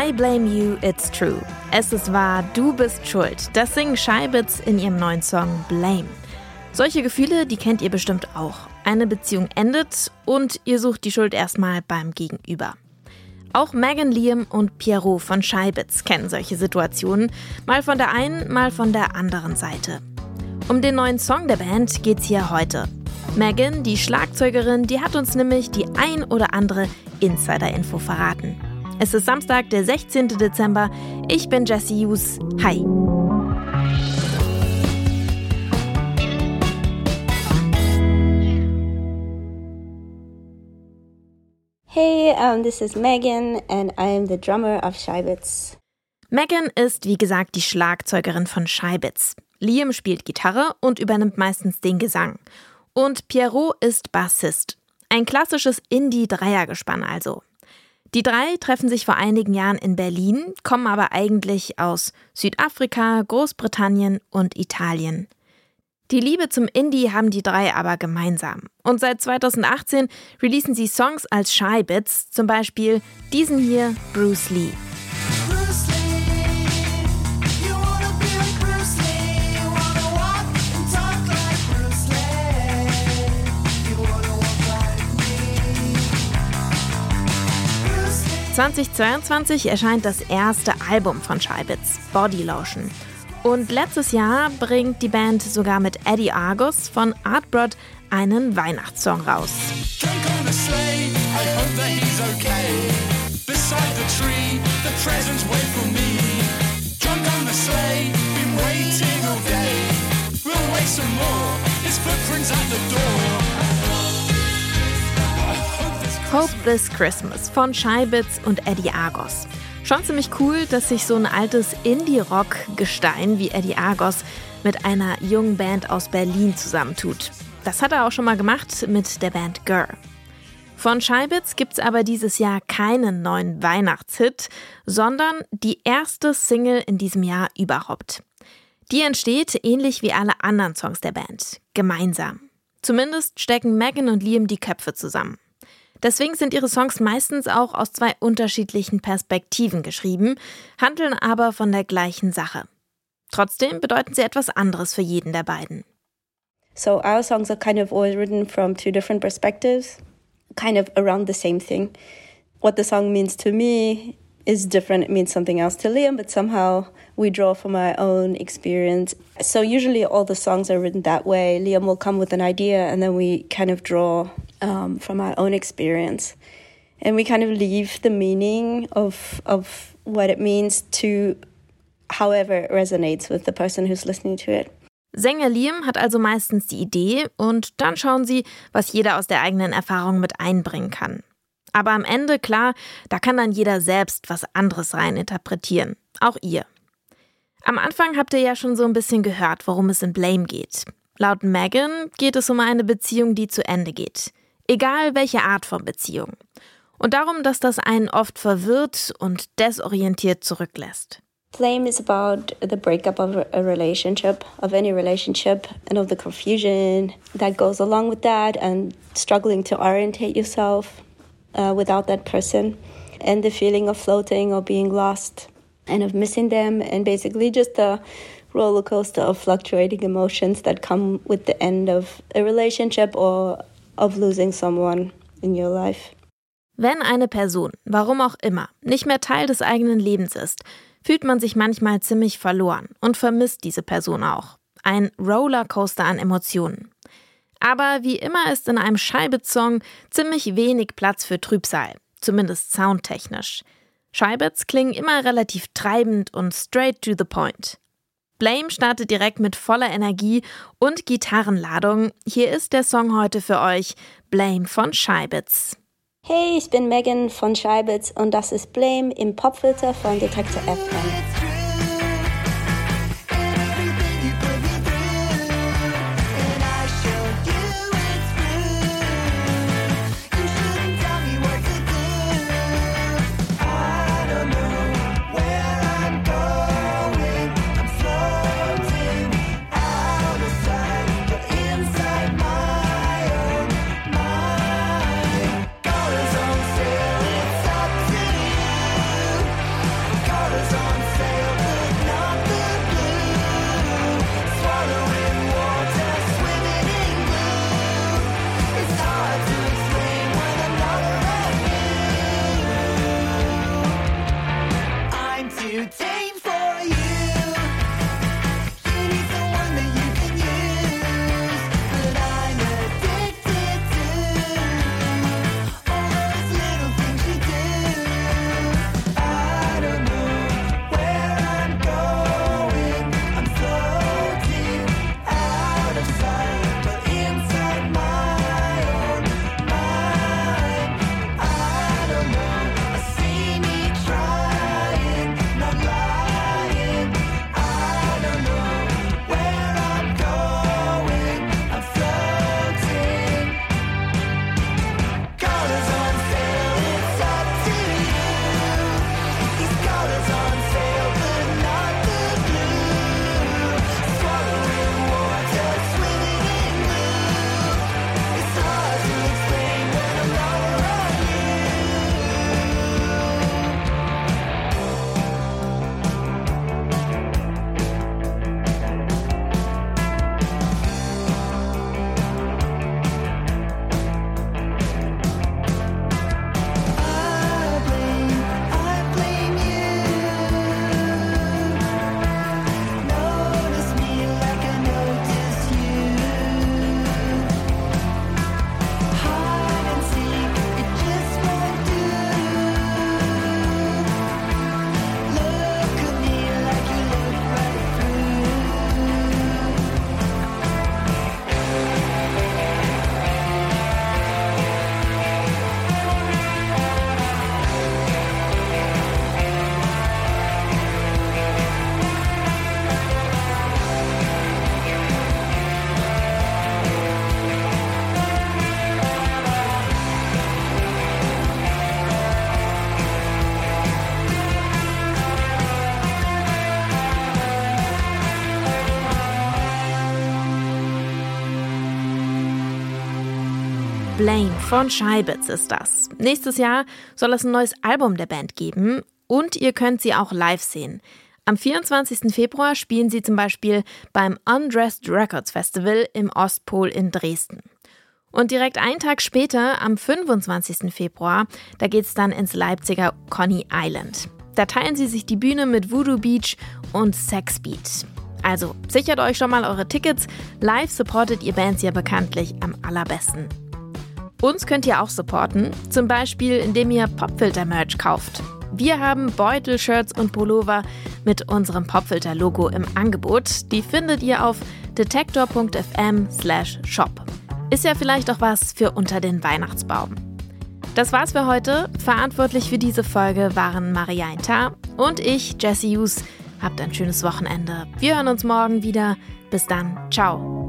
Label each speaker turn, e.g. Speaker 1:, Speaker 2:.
Speaker 1: I blame you, it's true. Es ist wahr, du bist schuld. Das singen Scheibitz in ihrem neuen Song Blame. Solche Gefühle, die kennt ihr bestimmt auch. Eine Beziehung endet und ihr sucht die Schuld erstmal beim Gegenüber. Auch Megan Liam und Pierrot von Scheibitz kennen solche Situationen, mal von der einen, mal von der anderen Seite. Um den neuen Song der Band geht's hier heute. Megan, die Schlagzeugerin, die hat uns nämlich die ein oder andere Insider-Info verraten. Es ist Samstag, der 16. Dezember. Ich bin Jesse Hughes. Hi.
Speaker 2: Hey, um, this is Megan and I'm the drummer of Scheibitz.
Speaker 1: Megan ist, wie gesagt, die Schlagzeugerin von Scheibitz. Liam spielt Gitarre und übernimmt meistens den Gesang. Und Pierrot ist Bassist. Ein klassisches Indie-Dreiergespann also. Die drei treffen sich vor einigen Jahren in Berlin, kommen aber eigentlich aus Südafrika, Großbritannien und Italien. Die Liebe zum Indie haben die drei aber gemeinsam. Und seit 2018 releasen sie Songs als Shy Bits, zum Beispiel diesen hier, Bruce Lee. 2022 erscheint das erste Album von Scheibitz, Body Lotion. Und letztes Jahr bringt die Band sogar mit Eddie Argus von Artbrod einen Weihnachtssong raus. Footprints at the door. Hope This Christmas von Scheibitz und Eddie Argos. Schon ziemlich cool, dass sich so ein altes Indie-Rock-Gestein wie Eddie Argos mit einer jungen Band aus Berlin zusammentut. Das hat er auch schon mal gemacht mit der Band Gurr. Von Scheibitz gibt's aber dieses Jahr keinen neuen Weihnachtshit, sondern die erste Single in diesem Jahr überhaupt. Die entsteht ähnlich wie alle anderen Songs der Band, gemeinsam. Zumindest stecken Megan und Liam die Köpfe zusammen. Deswegen sind ihre Songs meistens auch aus zwei unterschiedlichen Perspektiven geschrieben, handeln aber von der gleichen Sache. Trotzdem bedeuten sie etwas anderes für jeden der beiden.
Speaker 2: So our songs are kind of always written from two different perspectives, kind of around the same thing. What the song means to me is different. It means something else to Liam, but somehow we draw from our own experience. So usually all the songs are written that way. Liam will come with an idea and then we kind of draw um, from our own experience. And we kind of leave the meaning of, of what it means to however it resonates with the person who's listening to it.
Speaker 1: Sänger Liam hat also meistens die Idee und dann schauen sie, was jeder aus der eigenen Erfahrung mit einbringen kann. Aber am Ende, klar, da kann dann jeder selbst was anderes reininterpretieren. Auch ihr. Am Anfang habt ihr ja schon so ein bisschen gehört, worum es in Blame geht. Laut Megan geht es um eine Beziehung, die zu Ende geht. Egal welche Art von Beziehung. Und darum, dass das einen oft verwirrt und desorientiert zurücklässt.
Speaker 2: Blame is about the breakup of a relationship, of any relationship, and of the confusion that goes along with that, and struggling to orientate yourself uh, without that person, and the feeling of floating or being lost, and of missing them, and basically just the roller coaster of fluctuating emotions that come with the end of a relationship or of losing someone in your life.
Speaker 1: Wenn eine Person, warum auch immer, nicht mehr Teil des eigenen Lebens ist, fühlt man sich manchmal ziemlich verloren und vermisst diese Person auch. Ein Rollercoaster an Emotionen. Aber wie immer ist in einem Scheibitz-Song ziemlich wenig Platz für Trübsal, zumindest soundtechnisch. Scheibitz klingen immer relativ treibend und straight to the point. Blame startet direkt mit voller Energie und Gitarrenladung. Hier ist der Song heute für euch, Blame von Scheibitz.
Speaker 2: Hey, ich bin Megan von Scheibitz und das ist Blame im Popfilter von Detektor FM.
Speaker 1: you take Blame von Scheibitz ist das. Nächstes Jahr soll es ein neues Album der Band geben und ihr könnt sie auch live sehen. Am 24. Februar spielen sie zum Beispiel beim Undressed Records Festival im Ostpol in Dresden. Und direkt einen Tag später, am 25. Februar, da geht's dann ins Leipziger Conny Island. Da teilen sie sich die Bühne mit Voodoo Beach und Sex Beat. Also sichert euch schon mal eure Tickets. Live supportet ihr Bands ja bekanntlich am allerbesten. Uns könnt ihr auch supporten, zum Beispiel indem ihr Popfilter-Merch kauft. Wir haben Beutel, Shirts und Pullover mit unserem Popfilter-Logo im Angebot. Die findet ihr auf detektor.fm/shop. Ist ja vielleicht auch was für unter den Weihnachtsbaum. Das war's für heute. Verantwortlich für diese Folge waren Marianne Tarr und ich, Jesse Hughes. Habt ein schönes Wochenende. Wir hören uns morgen wieder. Bis dann. Ciao.